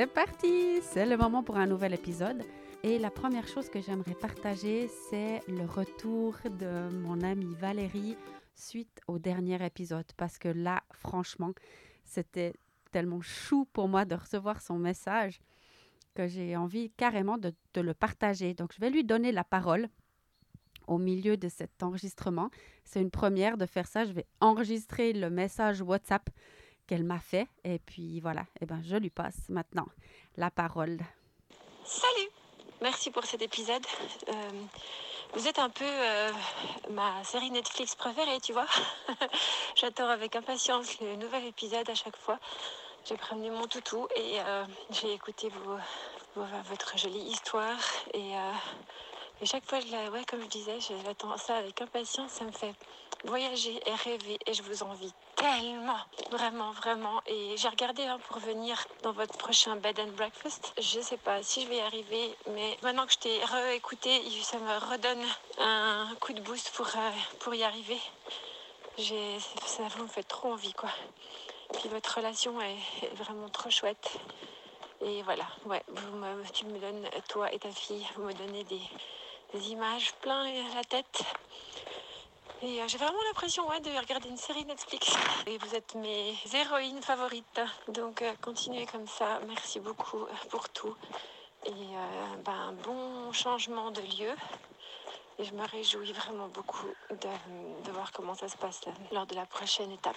C'est parti C'est le moment pour un nouvel épisode. Et la première chose que j'aimerais partager, c'est le retour de mon amie Valérie suite au dernier épisode. Parce que là, franchement, c'était tellement chou pour moi de recevoir son message que j'ai envie carrément de, le partager. Donc, je vais lui donner la parole au milieu de cet enregistrement. C'est une première de faire ça. Je vais enregistrer le message WhatsApp qu'elle m'a fait. Et puis voilà, eh ben, je lui passe maintenant la parole. Salut Merci pour cet épisode. Euh, vous êtes un peu euh, ma série Netflix préférée, tu vois. J'attends avec impatience le nouvel épisode à chaque fois. J'ai prévenu mon toutou et euh, j'ai écouté votre jolie histoire. Et, et chaque fois, je la, ouais, comme je disais, j'attends ça avec impatience. Ça me fait voyager et rêver et je vous envie tellement, vraiment, vraiment. Et j'ai regardé hein, pour venir dans votre prochain bed and breakfast. Je sais pas si je vais y arriver, mais maintenant que je t'ai réécouté, ça me redonne un coup de boost pour, euh, pour y arriver. Ça vous me fait trop envie, quoi. Puis votre relation est, vraiment trop chouette. Et voilà, ouais, vous tu me donnes, toi et ta fille, vous me donnez des, des images plein la tête. Et euh, j'ai vraiment l'impression de regarder une série Netflix. Et vous êtes mes héroïnes favorites. Donc euh, continuez comme ça. Merci beaucoup pour tout. Et euh, ben, bon changement de lieu. Et je me réjouis vraiment beaucoup de, de voir comment ça se passe lors de la prochaine étape.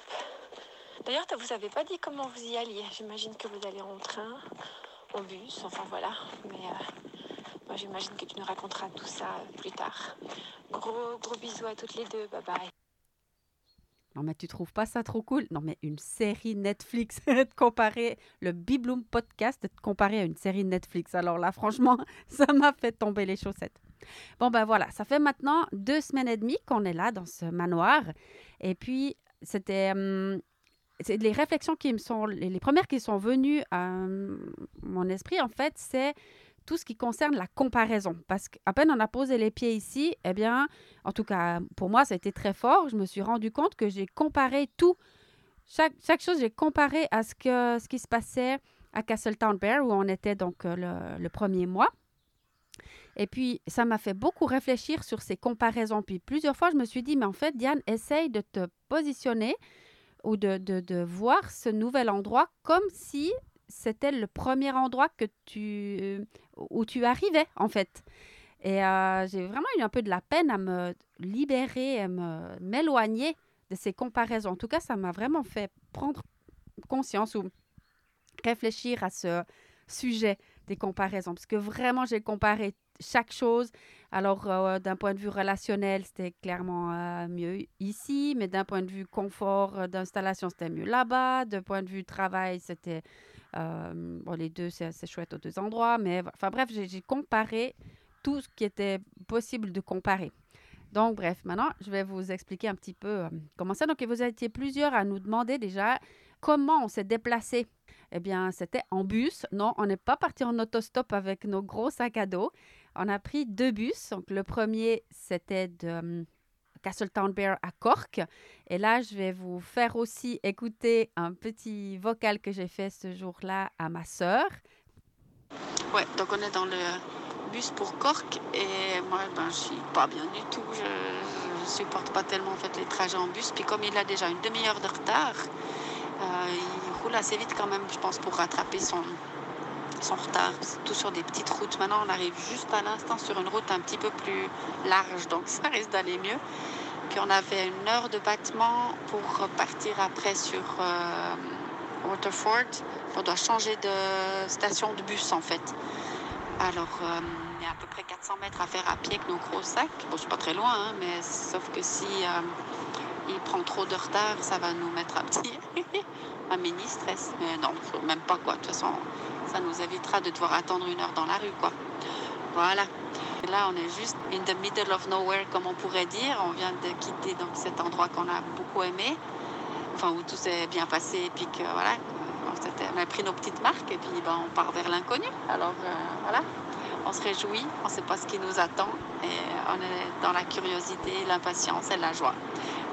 D'ailleurs, vous n'avez pas dit comment vous y alliez. J'imagine que vous allez en train, en bus, enfin voilà. Mais j'imagine que tu nous raconteras tout ça plus tard. Gros, gros bisous à toutes les deux. Bye bye. Non, mais tu trouves pas ça trop cool? Non, mais une série Netflix, de comparer le Bibloom podcast, de comparer à une série Netflix. Alors là, franchement, ça m'a fait tomber les chaussettes. Bon, ben voilà, ça fait maintenant deux semaines et demie qu'on est là dans ce manoir. Et puis, c'était. C'est les réflexions qui me sont. Les, premières qui sont venues à mon esprit, en fait, c'est tout ce qui concerne la comparaison. Parce qu'à peine on a posé les pieds ici, eh bien, en tout cas, pour moi, ça a été très fort. Je me suis rendu compte que j'ai comparé tout. Chaque, chose, j'ai comparé à ce, qui se passait à Castletown Bear, où on était donc euh, le, premier mois. Et puis, ça m'a fait beaucoup réfléchir sur ces comparaisons. Puis, plusieurs fois, je me suis dit, mais en fait, Diane, essaye de te positionner ou de voir ce nouvel endroit comme si c'était le premier endroit que tu, où tu arrivais, en fait. Et euh, j'ai vraiment eu un peu de la peine à me libérer, à m'éloigner de ces comparaisons. En tout cas, ça m'a vraiment fait prendre conscience ou réfléchir à ce sujet des comparaisons. Parce que vraiment, j'ai comparé chaque chose. Alors, euh, d'un point de vue relationnel, c'était clairement euh, mieux ici, mais d'un point de vue confort d'installation, c'était mieux là-bas. D'un point de vue travail, c'était euh, bon, les deux, c'est chouette aux deux endroits, mais enfin bref, j'ai comparé tout ce qui était possible de comparer. Donc, bref, maintenant, je vais vous expliquer un petit peu euh, comment ça. Donc, vous étiez plusieurs à nous demander déjà comment on s'est déplacé? Eh bien, c'était en bus. Non, on n'est pas parti en autostop avec nos gros sacs à dos. On a pris deux bus. Donc, le premier, c'était de hum, Castletown Bear à Cork. Et là, je vais vous faire aussi écouter un petit vocal que j'ai fait ce jour-là à ma sœur. Ouais, donc on est dans le bus pour Cork et moi, ben, je suis pas bien du tout. Je, ne supporte pas tellement en fait les trajets en bus. Puis comme il a déjà une demi-heure de retard, euh, il roule assez vite quand même, je pense, pour rattraper son, retard, tout sur des petites routes. Maintenant, on arrive juste à l'instant sur une route un petit peu plus large, donc ça risque d'aller mieux. Puis on avait une heure de battement pour partir après sur euh, Waterford. On doit changer de station de bus en fait. Alors, euh, il y a à peu près 400 mètres à faire à pied avec nos gros sacs. Bon, c'est pas très loin, hein, mais sauf que si euh, il prend trop de retard, ça va nous mettre un petit, un mini stress. Mais non, même pas quoi. De toute façon, ça nous évitera de devoir attendre une heure dans la rue, quoi. Voilà. Et là, on est juste in the middle of nowhere, comme on pourrait dire. On vient de quitter donc cet endroit qu'on a beaucoup aimé, enfin où tout s'est bien passé, et puis que voilà, on a pris nos petites marques et puis ben, on part vers l'inconnu. Alors euh, voilà, on se réjouit, on ne sait pas ce qui nous attend et on est dans la curiosité, l'impatience et la joie.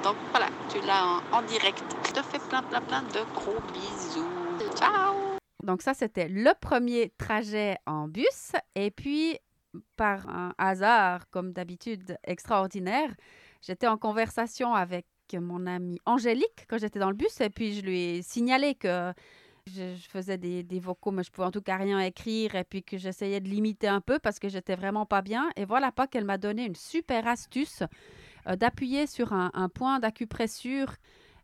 Donc voilà, tu l'as en, direct. Je te fais plein, plein, plein de gros bisous. Ciao Donc ça, c'était le premier trajet en bus. Et puis, par un hasard, comme d'habitude, extraordinaire, j'étais en conversation avec mon amie Angélique quand j'étais dans le bus et puis je lui ai signalé que je, faisais des, des, vocaux, mais je pouvais en tout cas rien écrire et puis que j'essayais de limiter un peu parce que j'étais vraiment pas bien. Et voilà pas qu'elle m'a donné une super astuce euh, d'appuyer sur un, point d'acupressure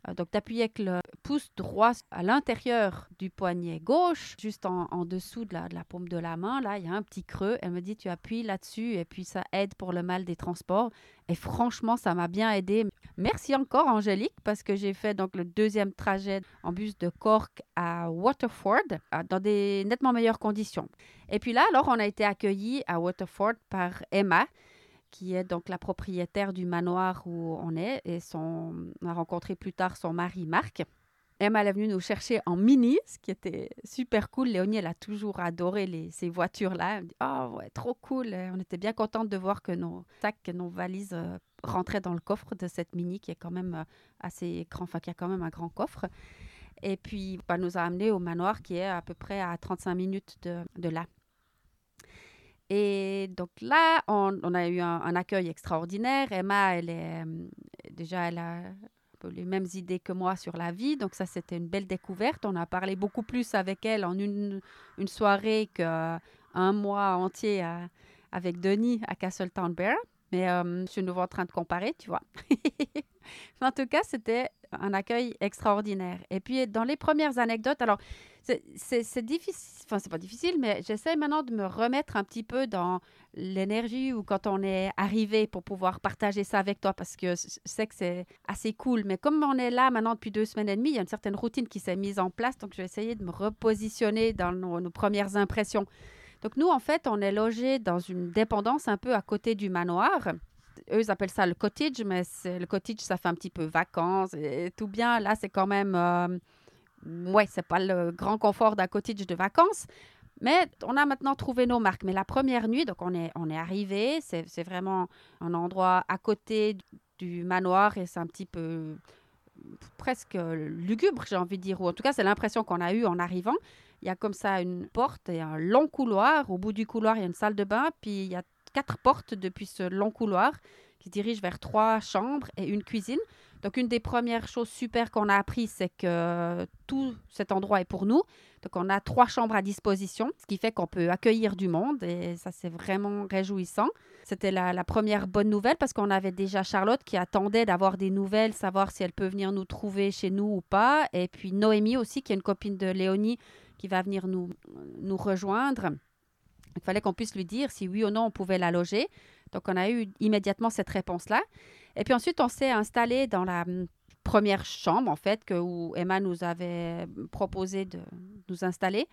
euh, donc, d'appuyer avec le pouce droit à l'intérieur du poignet gauche, juste en, dessous de la, de la, paume de la main. Là, il y a un petit creux. Elle me dit, tu appuies là-dessus et puis ça aide pour le mal des transports. Et franchement, ça m'a bien aidé. Merci encore, Angélique, parce que j'ai fait donc le deuxième trajet en bus de Cork à Waterford euh, dans des nettement meilleures conditions. Et puis là, alors, on a été accueillis à Waterford par Emma qui est donc la propriétaire du manoir où on est. Et son, on a rencontré plus tard son mari Marc. Emma est venue nous chercher en mini, ce qui était super cool. Léonie, elle a toujours adoré les, ces voitures-là. Elle me dit Oh, ouais, trop cool. on était bien contente de voir que nos sacs, nos valises euh, rentraient dans le coffre de cette mini qui est quand même euh, assez grand, enfin, qui a quand même un grand coffre. Et puis, elle nous a amenés au manoir qui est à peu près à 35 minutes de, de là. Et donc là, on, a eu un, accueil extraordinaire. Emma, elle est euh, déjà, elle a les mêmes idées que moi sur la vie. Donc ça, c'était une belle découverte. On a parlé beaucoup plus avec elle en une, soirée qu'un mois entier avec Denis à Castletown Bear. Mais euh, je suis nouveau en train de comparer, tu vois. en tout cas, c'était un accueil extraordinaire. Et puis, dans les premières anecdotes, alors, c'est difficile, enfin, c'est pas difficile, mais j'essaie maintenant de me remettre un petit peu dans l'énergie ou quand on est arrivé pour pouvoir partager ça avec toi parce que je sais que c'est assez cool. Mais comme on est là maintenant depuis deux semaines et demie, il y a une certaine routine qui s'est mise en place. Donc, je vais essayer de me repositionner dans nos, premières impressions. Donc, nous, en fait, on est logé dans une dépendance un peu à côté du manoir eux, ils appellent ça le cottage, mais le cottage, ça fait un petit peu vacances et tout bien. Là, c'est quand même, euh, ouais, c'est pas le grand confort d'un cottage de vacances. Mais on a maintenant trouvé nos marques. Mais la première nuit, donc on est, on est arrivé, c'est vraiment un endroit à côté du manoir et c'est un petit peu presque lugubre, j'ai envie de dire. Ou en tout cas, c'est l'impression qu'on a eue en arrivant. Il y a comme ça une porte et un long couloir. Au bout du couloir, il y a une salle de bain. Puis il y a quatre portes depuis ce long couloir qui dirige vers trois chambres et une cuisine. Donc, une des premières choses super qu'on a appris, c'est que tout cet endroit est pour nous. Donc, on a trois chambres à disposition, ce qui fait qu'on peut accueillir du monde et ça, c'est vraiment réjouissant. C'était la, la, première bonne nouvelle parce qu'on avait déjà Charlotte qui attendait d'avoir des nouvelles, savoir si elle peut venir nous trouver chez nous ou pas. Et puis Noémie aussi, qui est une copine de Léonie, qui va venir nous, nous rejoindre. Il fallait qu'on puisse lui dire si oui ou non on pouvait la loger. Donc, on a eu immédiatement cette réponse-là. Et puis ensuite, on s'est installé dans la hum, première chambre, en fait, que, où Emma nous avait proposé de nous installer.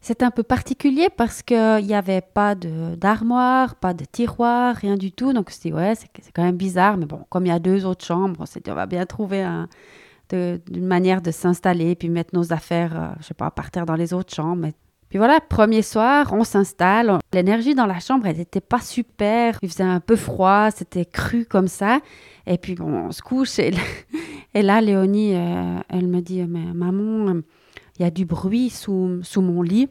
C'est un peu particulier parce qu'il n'y avait pas d'armoire, pas de tiroir, rien du tout. Donc, c'est ouais, c'est quand même bizarre. Mais bon, comme il y a deux autres chambres, on s'est dit, on va bien trouver un, une manière de s'installer, puis mettre nos affaires, euh, je sais pas, par terre dans les autres chambres, puis voilà, premier soir, on s'installe. L'énergie dans la chambre, elle n'était pas super. Il faisait un peu froid, c'était cru comme ça. Et puis bon, on se couche. Et, là, Léonie, euh, elle me dit, mais maman, il y a du bruit sous, sous mon lit.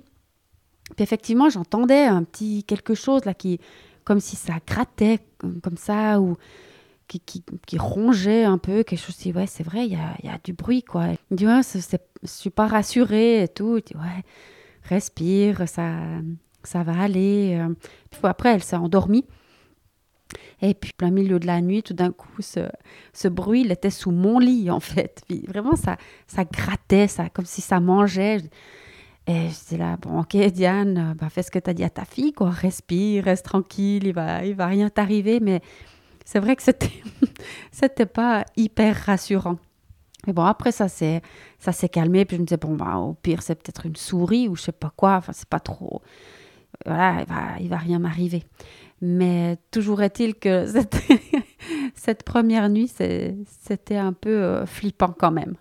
Puis effectivement, j'entendais un petit quelque chose là qui, comme si ça grattait comme ça ou qui, qui, rongeait un peu, quelque chose. Je dis, ouais, c'est vrai, il y a, y a, du bruit, quoi. Il me dit, ouais, je suis pas rassurée et tout. Dis, ouais respire, ça, ça va aller. Euh. Après, elle s'est endormie. Et puis, plein milieu de la nuit, tout d'un coup, ce, bruit, il était sous mon lit, en fait. Vraiment, ça, ça grattait, ça, comme si ça mangeait. Et j'étais là, bon, ok, Diane, bah, fais ce que tu as dit à ta fille, quoi. Respire, reste tranquille, il va, il va rien t'arriver. Mais c'est vrai que c'était, c'était pas hyper rassurant. Mais bon, après, ça s'est, ça s'est calmé. Puis je me disais, bon, bah, au pire, c'est peut-être une souris ou je sais pas quoi. Enfin, c'est pas trop. Voilà, il va, il va rien m'arriver. Mais toujours est-il que cette, première nuit, c'était un peu euh, flippant quand même.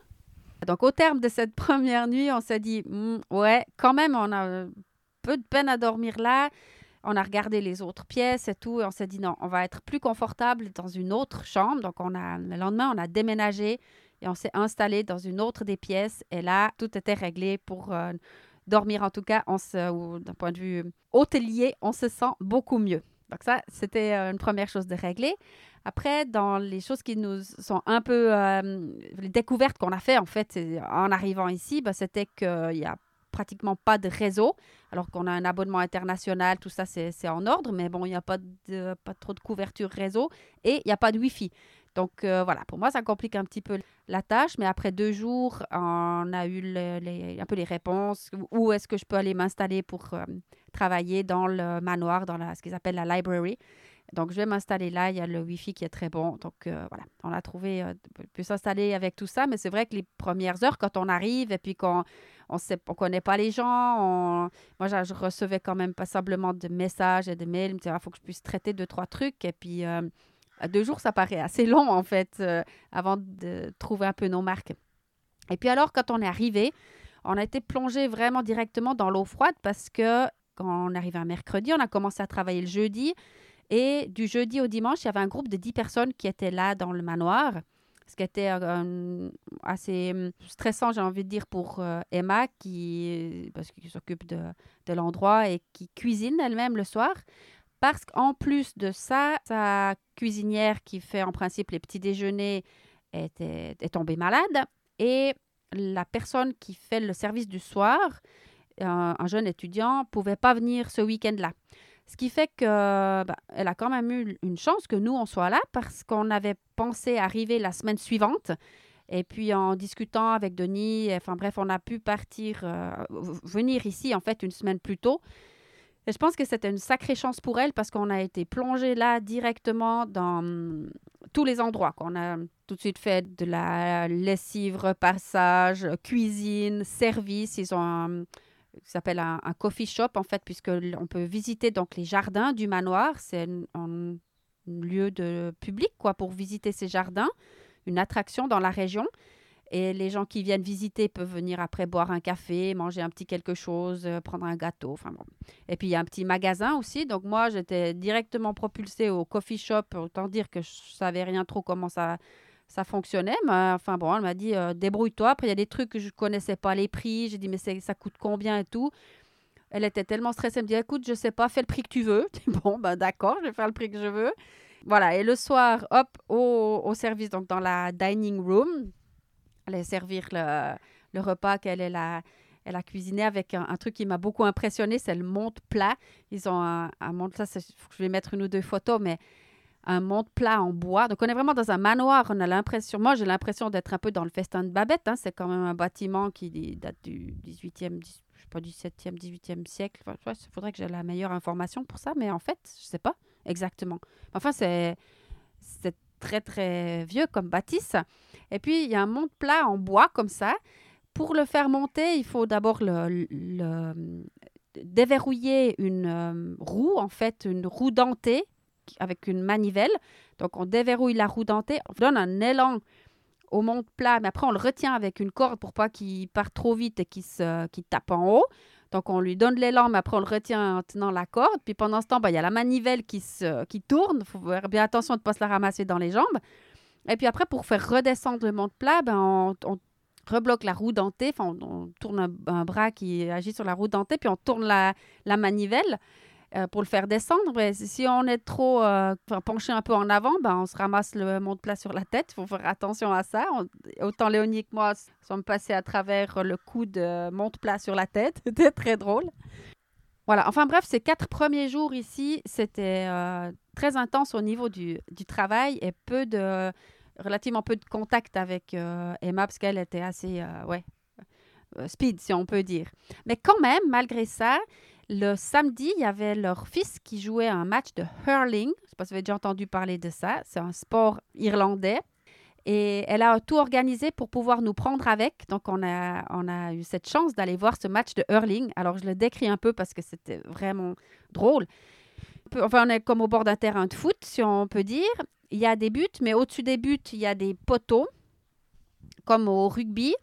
Donc, au terme de cette première nuit, on s'est dit, hmm, ouais, quand même, on a peu de peine à dormir là. On a regardé les autres pièces et tout, et on s'est dit, non, on va être plus confortable dans une autre chambre. Donc, on a, le lendemain, on a déménagé et on s'est installé dans une autre des pièces. Et là, tout était réglé pour euh, dormir. En tout cas, d'un point de vue hôtelier, on se sent beaucoup mieux. Donc ça, c'était euh, une première chose de régler. Après, dans les choses qui nous sont un peu... Euh, les découvertes qu'on a fait, en fait, en arrivant ici, bah, c'était qu'il n'y a pratiquement pas de réseau, alors qu'on a un abonnement international, tout ça, c'est en ordre, mais bon, il n'y a pas, pas trop de couverture réseau et il n'y a pas de Wi-Fi. Donc euh, voilà, pour moi, ça complique un petit peu la tâche, mais après deux jours, on a eu un peu les réponses. Où est-ce que je peux aller m'installer pour travailler dans le manoir, dans ce qu'ils appellent la library. Donc, je vais m'installer là. Il y a le Wi-Fi qui est très bon. Donc, euh, voilà, on a trouvé, euh, on peut s'installer avec tout ça. Mais c'est vrai que les premières heures, quand on arrive et puis qu'on on ne on connaît pas les gens, moi, je, recevais quand même passablement de messages et de mails. Il il faut que je puisse traiter deux, trois trucs. Et puis, euh, deux jours, ça paraît assez long, en fait, avant de trouver un peu nos marques. Et puis alors, quand on est arrivé, on a été plongé vraiment directement dans l'eau froide parce que quand on arrivait un mercredi, on a commencé à travailler le jeudi. Et du jeudi au dimanche, il y avait un groupe de 10 personnes qui étaient là dans le manoir. Ce qui était euh, assez hum, stressant, j'ai envie de dire, pour euh, Emma, qui, parce qu'il s'occupe de, de l'endroit et qui cuisine elle-même le soir. Parce qu'en plus de ça, sa cuisinière qui fait en principe les petits déjeuners est tombée malade. Et la personne qui fait le service du soir un, jeune étudiant pouvait pas venir ce week-end-là. Ce qui fait que bah, elle a quand même eu une chance que nous, on soit là parce qu'on avait pensé arriver la semaine suivante. Et puis en discutant avec Denis, enfin bref, on a pu partir, euh, venir ici en fait une semaine plus tôt. Et je pense que c'était une sacrée chance pour elle parce qu'on a été plongé là directement dans hum, tous les endroits. On a tout de suite fait de la lessive, repassage, cuisine, service. Ils ont qui s'appelle un, coffee shop, en fait, puisque on peut visiter donc les jardins du manoir. C'est un, lieu de public, quoi, pour visiter ces jardins, une attraction dans la région. Et les gens qui viennent visiter peuvent venir après boire un café, manger un petit quelque chose, euh, prendre un gâteau. Enfin bon. Et puis il y a un petit magasin aussi. Donc moi, j'étais directement propulsée au coffee shop. Autant dire que je savais rien trop comment ça, ça fonctionnait. Mais, enfin bon, elle m'a dit euh, débrouille-toi. Après, il y a des trucs que je ne connaissais pas les prix. J'ai dit mais ça coûte combien et tout. Elle était tellement stressée. Elle me dit écoute, je sais pas, fais le prix que tu veux. bon, ben d'accord, je vais faire le prix que je veux. Voilà. Et le soir, hop, au, au service, donc dans la dining room, allait servir le, le repas qu'elle est là. Elle a cuisiné avec un, truc qui m'a beaucoup impressionné, c'est le monte plat. Ils ont un, un monte, ça, je vais mettre une ou deux photos, mais un monte plat en bois. Donc, on est vraiment dans un manoir. On a l'impression, moi, j'ai l'impression d'être un peu dans le festin de Babette. Hein. C'est quand même un bâtiment qui date du 18e, je sais pas, 17e, 18e siècle. il faudrait que j'ai la meilleure information pour ça, mais en fait, je sais pas exactement. Enfin, c'est très, très vieux comme bâtisse. Et puis, il y a un monte plat en bois comme ça. Pour le faire monter, il faut d'abord le, déverrouiller une euh, roue, en fait, une roue dentée avec une manivelle. Donc, on déverrouille la roue dentée, on donne un élan au monte plat, mais après, on le retient avec une corde pour pas qu'il parte trop vite et qu'il tape en haut. Donc, on lui donne l'élan, mais après, on le retient en tenant la corde. Puis pendant ce temps, ben, il y a la manivelle qui, se, qui tourne. Il faut faire bien attention de ne pas se la ramasser dans les jambes. Et puis après, pour faire redescendre le monte plat, ben, on, rebloque la roue dentée. Enfin, on, tourne un, bras qui agit sur la roue dentée, puis on tourne la, la manivelle. Euh, pour le faire descendre. Mais si on est trop euh, penché un peu en avant, ben, on se ramasse le monte plat sur la tête. Il faut faire attention à ça. autant Léonie que moi sommes passés à travers le coup de monte plat sur la tête. C'était très drôle. Voilà, enfin bref, ces quatre premiers jours ici, c'était euh, très intense au niveau du, travail et peu de, relativement peu de contact avec Emma parce qu'elle était assez, ouais, euh, speed, si on peut dire. Mais quand même, malgré ça, le samedi, il y avait leur fils qui jouait un match de hurling. Je ne sais pas si vous avez déjà entendu parler de ça. C'est un sport irlandais. Et elle a tout organisé pour pouvoir nous prendre avec. Donc, on a, on a eu cette chance d'aller voir ce match de hurling. Alors, je le décris un peu parce que c'était vraiment drôle. Enfin, on est comme au bord d'un terrain de foot, si on peut dire. Il y a des buts, mais au-dessus des buts, il y a des poteaux, comme au rugby.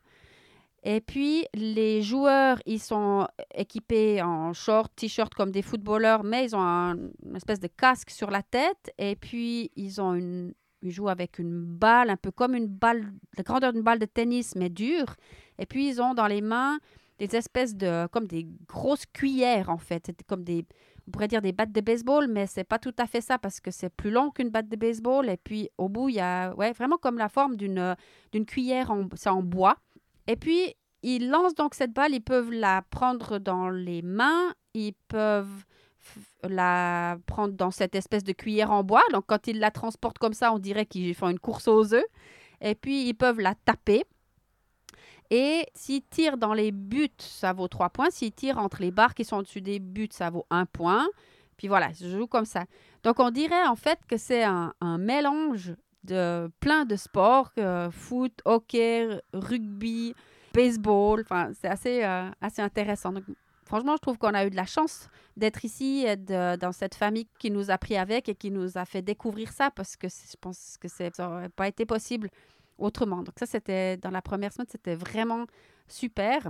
Et puis, les joueurs, ils sont équipés en short, t-shirt comme des footballeurs, mais ils ont un, une espèce de casque sur la tête. Et puis, ils ont une, ils jouent avec une balle, un peu comme une balle, la grandeur d'une balle de tennis, mais dure. Et puis, ils ont dans les mains des espèces de, comme des grosses cuillères, en fait. Comme des, on pourrait dire des battes de baseball, mais c'est pas tout à fait ça parce que c'est plus long qu'une batte de baseball. Et puis, au bout, il y a, ouais, vraiment comme la forme d'une, d'une cuillère, en, c'est en bois. Et puis, ils lancent donc cette balle, ils peuvent la prendre dans les mains, ils peuvent la prendre dans cette espèce de cuillère en bois. Donc, quand ils la transportent comme ça, on dirait qu'ils font une course aux œufs. Et puis, ils peuvent la taper. Et s'ils tirent dans les buts, ça vaut 3 points. S'ils tirent entre les barres qui sont au-dessus des buts, ça vaut 1 point. Puis voilà, je joue comme ça. Donc, on dirait en fait que c'est un, un mélange de plein de sports, foot, hockey, rugby, baseball. Enfin, c'est assez, euh, assez intéressant. Donc, franchement, je trouve qu'on a eu de la chance d'être ici, et de, dans cette famille qui nous a pris avec et qui nous a fait découvrir ça parce que je pense que ça n'aurait pas été possible autrement. Donc ça, c'était dans la première semaine, c'était vraiment super.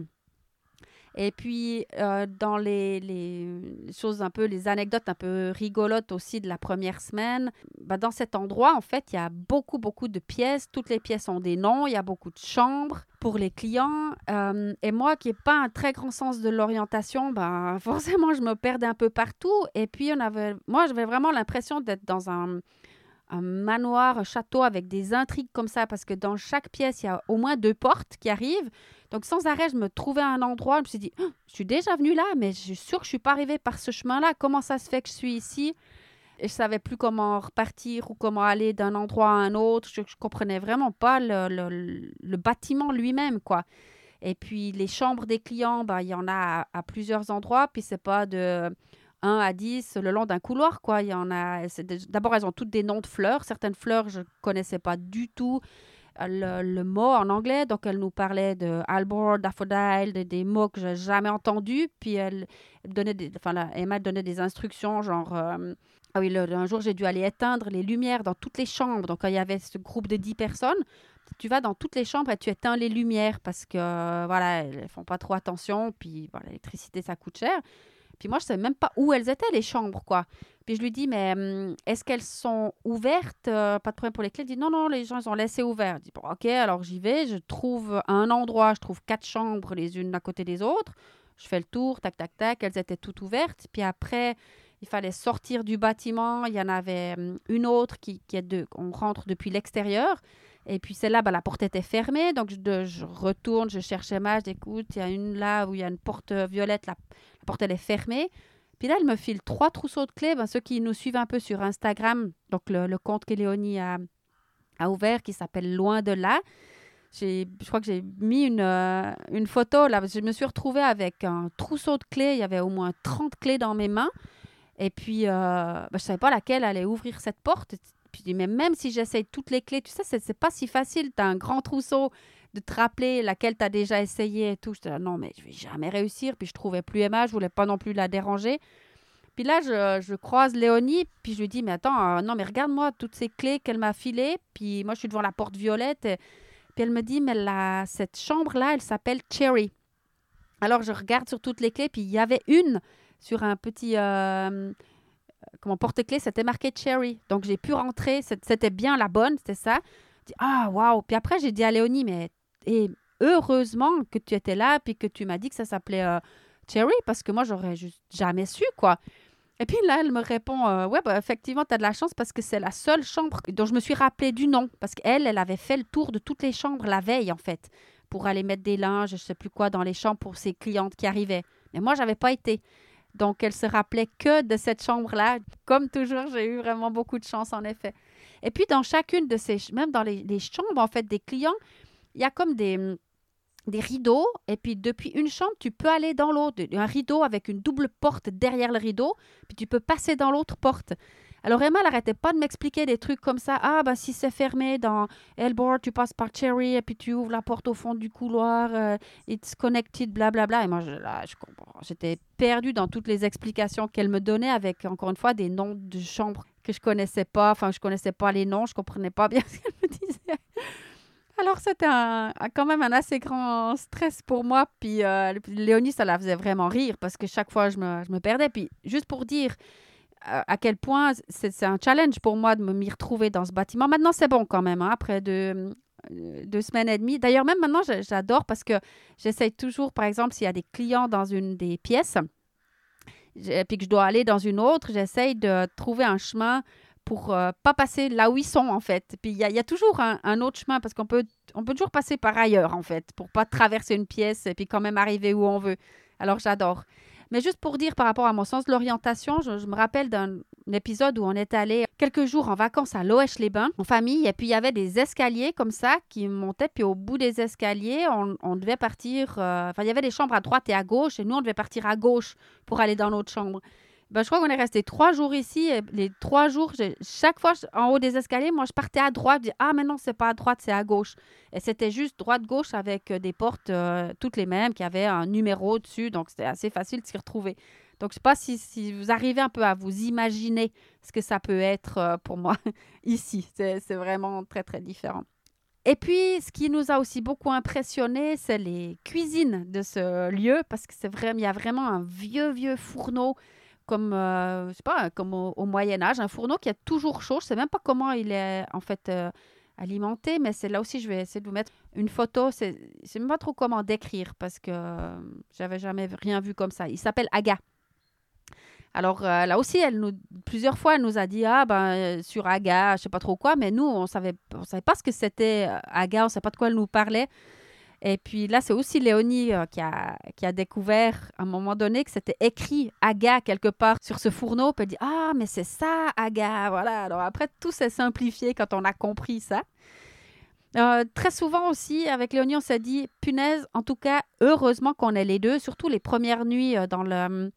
Et puis, euh, dans les, choses un peu, les anecdotes un peu rigolotes aussi de la première semaine, bah, dans cet endroit, en fait, il y a beaucoup, beaucoup de pièces. Toutes les pièces ont des noms. Il y a beaucoup de chambres pour les clients. Euh, et moi, qui n'ai pas un très grand sens de l'orientation, ben, forcément, je me perdais un peu partout. Et puis, on avait, moi, j'avais vraiment l'impression d'être dans un un manoir, un château avec des intrigues comme ça, parce que dans chaque pièce, il y a au moins deux portes qui arrivent. Donc, sans arrêt, je me trouvais à un endroit, je me suis dit, oh, je suis déjà venue là, mais je suis sûre que je suis pas arrivée par ce chemin-là. Comment ça se fait que je suis ici? Et je savais plus comment repartir ou comment aller d'un endroit à un autre. Je ne comprenais vraiment pas le, le, le bâtiment lui-même, quoi. Et puis, les chambres des clients, ben, il y en a à, à plusieurs endroits, puis c'est pas de 1 à 10 le long d'un couloir. Quoi. Il y en a. D'abord, elles ont toutes des noms de fleurs. Certaines fleurs, je ne connaissais pas du tout le, le, mot en anglais. Donc, elle nous parlait de Albor, daffodil, des, mots que je n'ai jamais entendus. Puis, elle donnait des, enfin, là, Emma donnait des instructions, genre. Euh, ah oui, un jour, j'ai dû aller éteindre les lumières dans toutes les chambres. Donc, quand il y avait ce groupe de 10 personnes, tu vas dans toutes les chambres et tu éteins les lumières parce que, euh, voilà, elles font pas trop attention. Puis, voilà, l'électricité, ça coûte cher. Puis moi, je ne savais même pas où elles étaient, les chambres, quoi. Puis je lui dis, mais hum, est-ce qu'elles sont ouvertes euh, Pas de problème pour les clés? Il dit, non, non, les gens, ils ont laissé ouvert. Je dis, bon, ok, alors j'y vais. Je trouve un endroit, je trouve quatre chambres les unes à côté des autres. Je fais le tour, tac, tac, tac. Elles étaient toutes ouvertes. Puis après, il fallait sortir du bâtiment. Il y en avait hum, une autre qui, est de, on rentre depuis l'extérieur. Et puis celle-là, ben, la porte était fermée. Donc je, retourne, je cherche Emma, je écoute, il y a une là où il y a une porte violette, la, la, porte elle est fermée. Puis là, elle me file trois trousseaux de clés. Ben, ceux qui nous suivent un peu sur Instagram, donc le, compte que Léonie a, a ouvert qui s'appelle Loin de là. Je crois que j'ai mis une, euh, une photo là. Je me suis retrouvée avec un trousseau de clés. Il y avait au moins 30 clés dans mes mains. Et puis, euh, ben, je ne savais pas laquelle allait ouvrir cette porte. Puis mais même si j'essaye toutes les clés, tu sais, c'est pas si facile. Tu as un grand trousseau de te rappeler laquelle tu as déjà essayé et tout. Je dis, non, mais je vais jamais réussir. Puis je trouvais plus Emma, je voulais pas non plus la déranger. Puis là, je, je croise Léonie, puis je lui dis, mais attends, euh, non, mais regarde-moi toutes ces clés qu'elle m'a filées. Puis moi, je suis devant la porte violette. Et, puis elle me dit, mais la, cette chambre-là, elle s'appelle Cherry. Alors je regarde sur toutes les clés, puis il y avait une sur un petit. Euh, comment porte-clés, c'était marqué Cherry. Donc j'ai pu rentrer, c'était bien la bonne, c'était ça. Ah, waouh! Puis après, j'ai dit à Léonie, mais et heureusement que tu étais là, puis que tu m'as dit que ça s'appelait euh, Cherry, parce que moi, j'aurais juste jamais su, quoi. Et puis là, elle me répond euh, Ouais, bah, effectivement, tu as de la chance parce que c'est la seule chambre dont je me suis rappelé du nom. Parce qu'elle, elle avait fait le tour de toutes les chambres la veille, en fait, pour aller mettre des linges, je sais plus quoi, dans les chambres pour ses clientes qui arrivaient. Mais moi, j'avais pas été. Donc, elle se rappelait que de cette chambre-là. Comme toujours, j'ai eu vraiment beaucoup de chance, en effet. Et puis, dans chacune de ces, même dans les, les chambres, en fait, des clients, il y a comme des, des rideaux, et puis depuis une chambre, tu peux aller dans l'autre. Un rideau avec une double porte derrière le rideau, puis tu peux passer dans l'autre porte. Alors Emma, n'arrêtait pas de m'expliquer des trucs comme ça. Ah, bah si c'est fermé dans Elbor, tu passes par Cherry et puis tu ouvres la porte au fond du couloir. euh, it's connected, blablabla. Et moi, là. J'étais perdue dans toutes les explications qu'elle me donnait avec, encore une fois, des noms de chambres que je connaissais pas. Enfin, je connaissais pas les noms, je comprenais pas bien ce qu'elle me disait. Alors, c'était quand même un assez grand stress pour moi. Puis, euh, Léonie, ça la faisait vraiment rire parce que chaque fois, je me, je me perdais. Puis, juste pour dire euh, à quel point c'est un challenge pour moi de me m'y retrouver dans ce bâtiment. Maintenant, c'est bon quand même, hein, après deux, euh, deux semaines et demie. D'ailleurs, même maintenant, j'adore parce que j'essaye toujours, par exemple, s'il y a des clients dans une des pièces, puis que je dois aller dans une autre, j'essaye de trouver un chemin pour euh, pas passer là où ils sont, en fait. Puis il y, a- toujours un, autre chemin parce qu'on peut, on peut toujours passer par ailleurs, en fait, pour pas traverser une pièce et puis quand même arriver où on veut. Alors j'adore. Mais juste pour dire par rapport à mon sens de l'orientation, je, me rappelle d'un épisode où on est allé quelques jours en vacances à Loèche-les-Bains en famille et puis il y avait des escaliers comme ça qui montaient puis au bout des escaliers on, on devait partir euh, enfin il y avait des chambres à droite et à gauche et nous on devait partir à gauche pour aller dans notre chambre. Ben, je crois qu'on est resté trois jours ici. Les trois jours, chaque fois en haut des escaliers, moi, je partais à droite. Je dis, ah, mais non, c'est pas à droite, c'est à gauche. Et c'était juste droite-gauche avec euh, des portes euh, toutes les mêmes qui avaient un numéro dessus. Donc, c'était assez facile de s'y retrouver. Donc, je sais pas si, vous arrivez un peu à vous imaginer ce que ça peut être euh, pour moi ici. C'est vraiment très, très différent. Et puis, ce qui nous a aussi beaucoup impressionné, c'est les cuisines de ce lieu, parce que c'est vraiment, il y a vraiment un vieux, vieux fourneau, comme, euh, pas, comme au, Moyen Âge, un fourneau qui est toujours chaud. Je sais même pas comment il est en fait euh, alimenté, mais c'est là aussi, je vais essayer de vous mettre une photo. C'est, je sais même pas trop comment décrire, parce que euh, j'avais jamais rien vu comme ça. Il s'appelle Aga. Alors euh, là aussi, elle plusieurs fois, elle nous a dit ah ben euh, sur Aga, je sais pas trop quoi, mais nous on savait, on savait pas ce que c'était Aga, on savait pas de quoi elle nous parlait. Et puis là, c'est aussi Léonie euh, qui, a, qui a découvert à un moment donné que c'était écrit Aga quelque part sur ce fourneau. Puis elle dit ah mais c'est ça Aga, voilà. Alors après tout s'est simplifié quand on a compris ça. Euh, très souvent aussi, avec Léonie, on s'est dit, punaise, en tout cas, heureusement qu'on est les deux, surtout les premières nuits euh, dans le,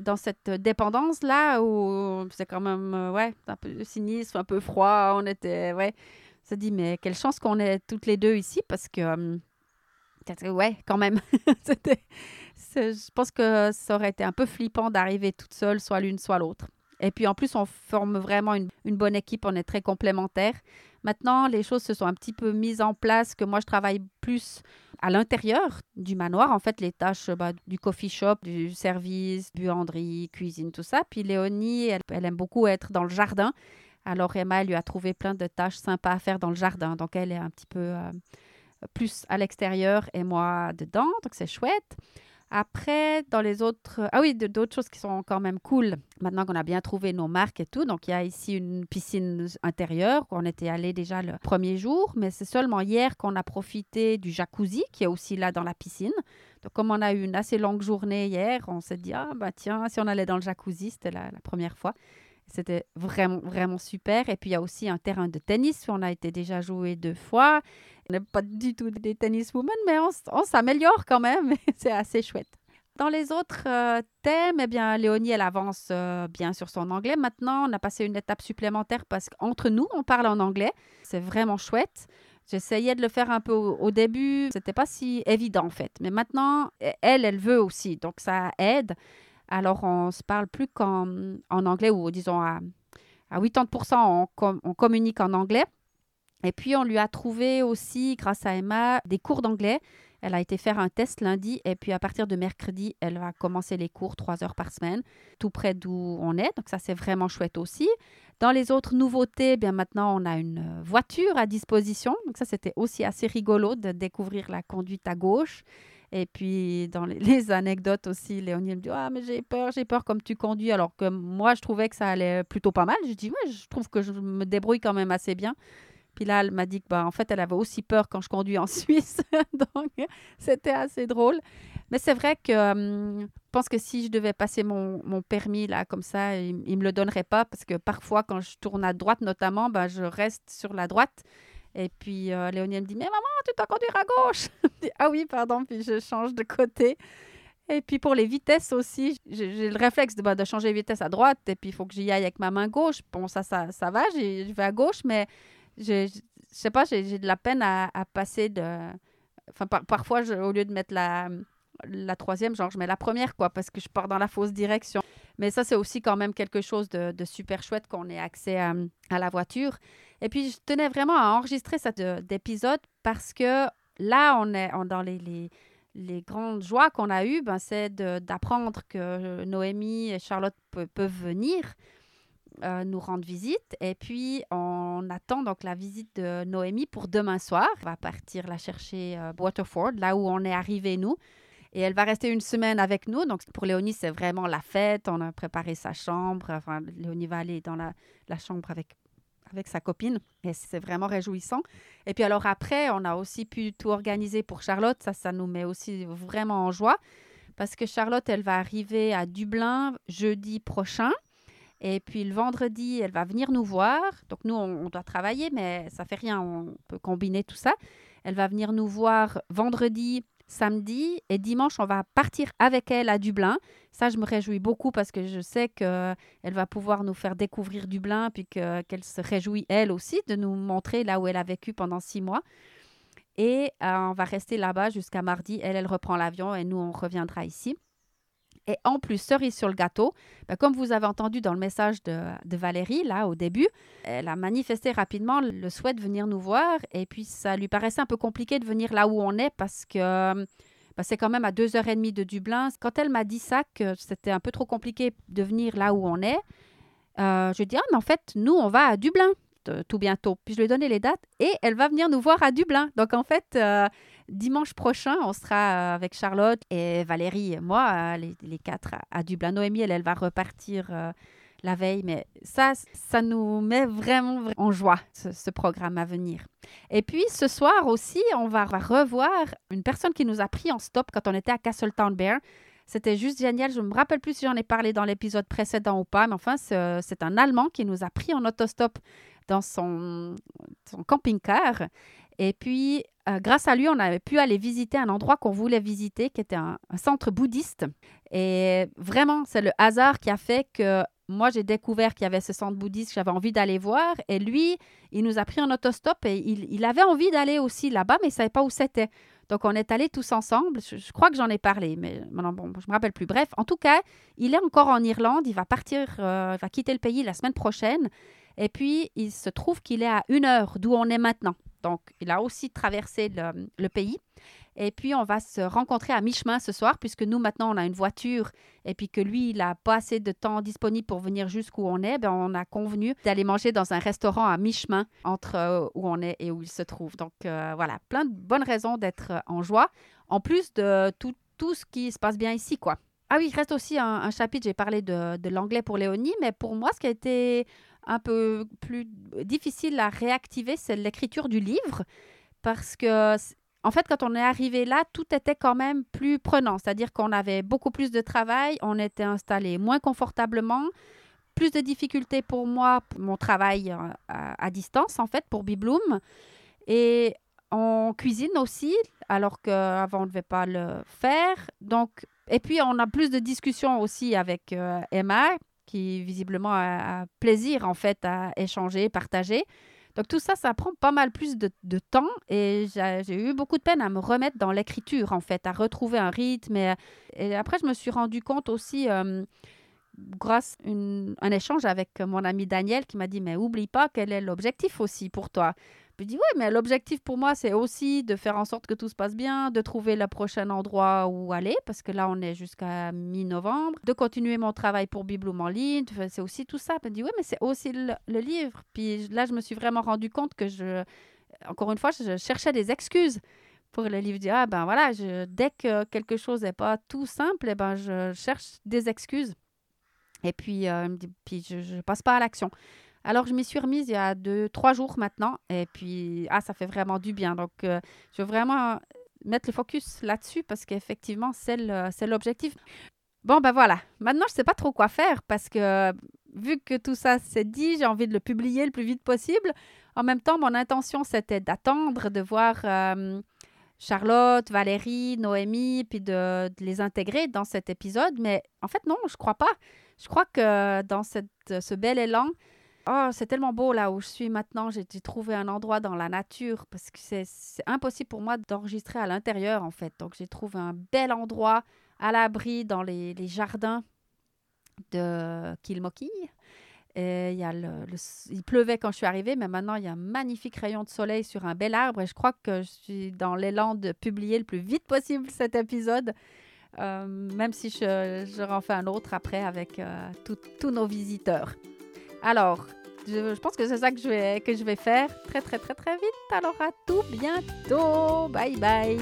dans cette dépendance là où c'est quand même ouais un peu sinistre un peu froid on était ouais on s'est dit mais quelle chance qu'on est toutes les deux ici parce que ouais quand même je pense que ça aurait été un peu flippant d'arriver toute seule soit l'une soit l'autre et puis en plus on forme vraiment une, bonne équipe on est très complémentaires maintenant les choses se sont un petit peu mises en place que moi je travaille plus à l'intérieur du manoir, en fait, les tâches bah, du coffee shop, du service, buanderie, cuisine, tout ça. Puis Léonie, elle, elle aime beaucoup être dans le jardin. Alors Emma, elle lui a trouvé plein de tâches sympas à faire dans le jardin. Donc elle est un petit peu euh, plus à l'extérieur et moi dedans. Donc c'est chouette. Après, dans les autres... Ah oui, d'autres choses qui sont quand même cool. Maintenant qu'on a bien trouvé nos marques et tout. Donc, il y a ici une piscine intérieure. On était allé déjà le premier jour. Mais c'est seulement hier qu'on a profité du jacuzzi qui est aussi là dans la piscine. Donc, comme on a eu une assez longue journée hier, on s'est dit, ah bah tiens, si on allait dans le jacuzzi, c'était la, la première fois. C'était vraiment, vraiment super. Et puis, il y a aussi un terrain de tennis où on a été déjà joué deux fois. On n'est pas du tout des tenniswomen, mais on, s'améliore quand même. C'est assez chouette. Dans les autres euh, thèmes, eh bien, Léonie, elle avance euh, bien sur son anglais. Maintenant, on a passé une étape supplémentaire parce qu'entre nous, on parle en anglais. C'est vraiment chouette. J'essayais de le faire un peu au, au début. C'était pas si évident, en fait. Mais maintenant, e- elle, elle veut aussi. Donc, ça aide. Alors, on se parle plus qu'en en anglais ou disons à, à 80%, on, on communique en anglais. Et puis, on lui a trouvé aussi, grâce à Emma, des cours d'anglais. Elle a été faire un test lundi et puis à partir de mercredi, elle va commencer les cours trois heures par semaine, tout près d'où on est. Donc ça, c'est vraiment chouette aussi. Dans les autres nouveautés, bien maintenant, on a une euh, voiture à disposition. Donc ça, c'était aussi assez rigolo de découvrir la conduite à gauche. Et puis, dans les, anecdotes aussi, Léonie me dit Ah, mais j'ai peur, j'ai peur comme tu conduis. Alors que moi, je trouvais que ça allait plutôt pas mal. Je dis Ouais, je trouve que je me débrouille quand même assez bien. Puis là, elle m'a dit que, bah, en fait, elle avait aussi peur quand je conduis en Suisse. Donc, c'était assez drôle. Mais c'est vrai que hum, je pense que si je devais passer mon, mon permis là comme ça, il ne me le donnerait pas parce que parfois, quand je tourne à droite notamment, ben, je reste sur la droite. Et puis euh, Léonie me dit Mais maman, tu dois conduire à gauche Ah oui, pardon, puis je change de côté. Et puis pour les vitesses aussi, j'ai le réflexe de, bah, de changer de vitesse à droite et puis il faut que j'y aille avec ma main gauche. Bon, ça, ça, ça va, je vais à gauche, mais je ne sais pas, j'ai de la peine à, passer de. Enfin, parfois, je, au lieu de mettre la, la troisième, genre je mets la première, quoi, parce que je pars dans la fausse direction. Mais ça, c'est aussi quand même quelque chose de, super chouette qu'on ait accès à, la voiture. Et puis, je tenais vraiment à enregistrer cet euh, épisode parce que là, on est dans les, grandes joies qu'on a eues, ben, c'est d'apprendre que Noémie et Charlotte peuvent venir euh, nous rendre visite. Et puis, on attend donc la visite de Noémie pour demain soir. On va partir la chercher à euh, Waterford, là où on est arrivé nous. Et elle va rester une semaine avec nous. Donc, pour Léonie, c'est vraiment la fête. On a préparé sa chambre. Léonie va aller dans la chambre avec avec sa copine. Et c'est vraiment réjouissant. Et puis alors après, on a aussi pu tout organiser pour Charlotte. Ça, ça nous met aussi vraiment en joie. Parce que Charlotte, elle va arriver à Dublin jeudi prochain. Et puis le vendredi, elle va venir nous voir. Donc nous, on, doit travailler, mais ça fait rien. On peut combiner tout ça. Elle va venir nous voir vendredi samedi et dimanche, on va partir avec elle à Dublin. Ça, je me réjouis beaucoup parce que je sais qu'elle va pouvoir nous faire découvrir Dublin, puis qu'elle se réjouit elle aussi de nous montrer là où elle a vécu pendant six mois. Et euh, on va rester là-bas jusqu'à mardi. Elle, elle reprend l'avion et nous, on reviendra ici. Et en plus, cerise sur le gâteau, ben, comme vous avez entendu dans le message de, Valérie, là, au début, elle a manifesté rapidement le souhait de venir nous voir. Et puis, ça lui paraissait un peu compliqué de venir là où on est parce que ben, c'est quand même à deux heures et demie de Dublin. Quand elle m'a dit ça, que c'était un peu trop compliqué de venir là où on est, euh, je dis, ah, mais en fait, nous, on va à Dublin tout bientôt. Puis je lui ai donné les dates et elle va venir nous voir à Dublin. Donc en fait, euh, dimanche prochain, on sera euh, avec Charlotte et Valérie et moi, euh, les, quatre à Dublin. Noémie, elle, elle va repartir la veille. Mais ça, ça nous met vraiment en joie, ce, programme à venir. Et puis ce soir aussi, on va, revoir une personne qui nous a pris en stop quand on était à Castletown Bear. C'était juste génial. Je ne me rappelle plus si j'en ai parlé dans l'épisode précédent ou pas, mais enfin, c'est un Allemand qui nous a pris en autostop dans son camping-car. Et puis, euh, grâce à lui, on avait pu aller visiter un endroit qu'on voulait visiter, qui était un, centre bouddhiste. Et vraiment, c'est le hasard qui a fait que moi, j'ai découvert qu'il y avait ce centre bouddhiste j'avais envie d'aller voir. Et lui, il nous a pris en autostop et il, avait envie d'aller aussi là-bas, mais il ne savait pas où c'était. Donc, on est allés tous ensemble. Je, crois que j'en ai parlé, mais bon, je ne me rappelle plus. Bref, en tout cas, il est encore en Irlande. Il va partir, euh, il va quitter le pays la semaine prochaine. Et puis, il se trouve qu'il est à une heure d'où on est maintenant. Donc, il a aussi traversé le, pays. Et puis, on va se rencontrer à mi-chemin ce soir, puisque nous, maintenant, on a une voiture et puis que lui, il n'a pas assez de temps disponible pour venir jusqu'où on est. Ben, on a convenu d'aller manger dans un restaurant à mi-chemin entre euh, où on est et où il se trouve. Donc, euh, voilà, plein de bonnes raisons d'être en joie, en plus de tout, tout ce qui se passe bien ici, quoi. Ah oui, il reste aussi un, chapitre, j'ai parlé de, de l'anglais pour Léonie, mais pour moi, ce qui a été un peu plus difficile à réactiver, c'est l'écriture du livre, parce que en fait, quand on est arrivé là, tout était quand même plus prenant, c'est-à-dire qu'on avait beaucoup plus de travail, on était installé moins confortablement, plus de difficultés pour moi, mon travail euh, à, distance en fait pour Bibloom, et on cuisine aussi, alors qu'avant on ne devait pas le faire. Donc, et puis on a plus de discussions aussi avec euh, Emma, qui visiblement a, plaisir en fait à échanger, partager. Donc tout ça, ça prend pas mal plus de, temps et j'ai eu beaucoup de peine à me remettre dans l'écriture en fait, à retrouver un rythme. Et, après, je me suis rendu compte aussi, euh, grâce à un échange avec mon ami Daniel qui m'a dit, mais oublie pas quel est l'objectif aussi pour toi. Je dis oui, mais l'objectif pour moi, c'est aussi de faire en sorte que tout se passe bien, de trouver le prochain endroit où aller, parce que là, on est jusqu'à mi-novembre, de continuer mon travail pour Bibloom en ligne, c'est aussi tout ça. Je dit oui, mais c'est aussi le, livre. Puis là, je me suis vraiment rendu compte que je, encore une fois, je cherchais des excuses pour le livre. Je ah ben voilà, dès que quelque chose n'est pas tout simple, eh ben, je cherche des excuses. Et puis, euh, puis je ne passe pas à l'action. Alors, je m'y suis remise il y a deux, trois jours maintenant. Et puis, ah, ça fait vraiment du bien. Donc, euh, je veux vraiment mettre le focus là-dessus parce qu'effectivement, c'est l'objectif. Bon, ben voilà. Maintenant, je ne sais pas trop quoi faire parce que vu que tout ça s'est dit, j'ai envie de le publier le plus vite possible. En même temps, mon intention, c'était d'attendre, de voir euh, Charlotte, Valérie, Noémie, puis de, les intégrer dans cet épisode. Mais en fait, non, je crois pas. Je crois que dans ce bel élan, oh, c'est tellement beau là où je suis maintenant. J'ai trouvé un endroit dans la nature parce que c'est impossible pour moi d'enregistrer à l'intérieur en fait. Donc j'ai trouvé un bel endroit à l'abri dans les, jardins de Kilmoki. Et il, pleuvait quand je suis arrivée, mais maintenant il y a un magnifique rayon de soleil sur un bel arbre. Et je crois que je suis dans l'élan de publier le plus vite possible cet épisode, euh, même si je, je refais un autre après avec euh, tous nos visiteurs. Alors, je, pense que c'est ça que je, vais, que je vais faire très très très très vite. Alors à tout bientôt. Bye bye.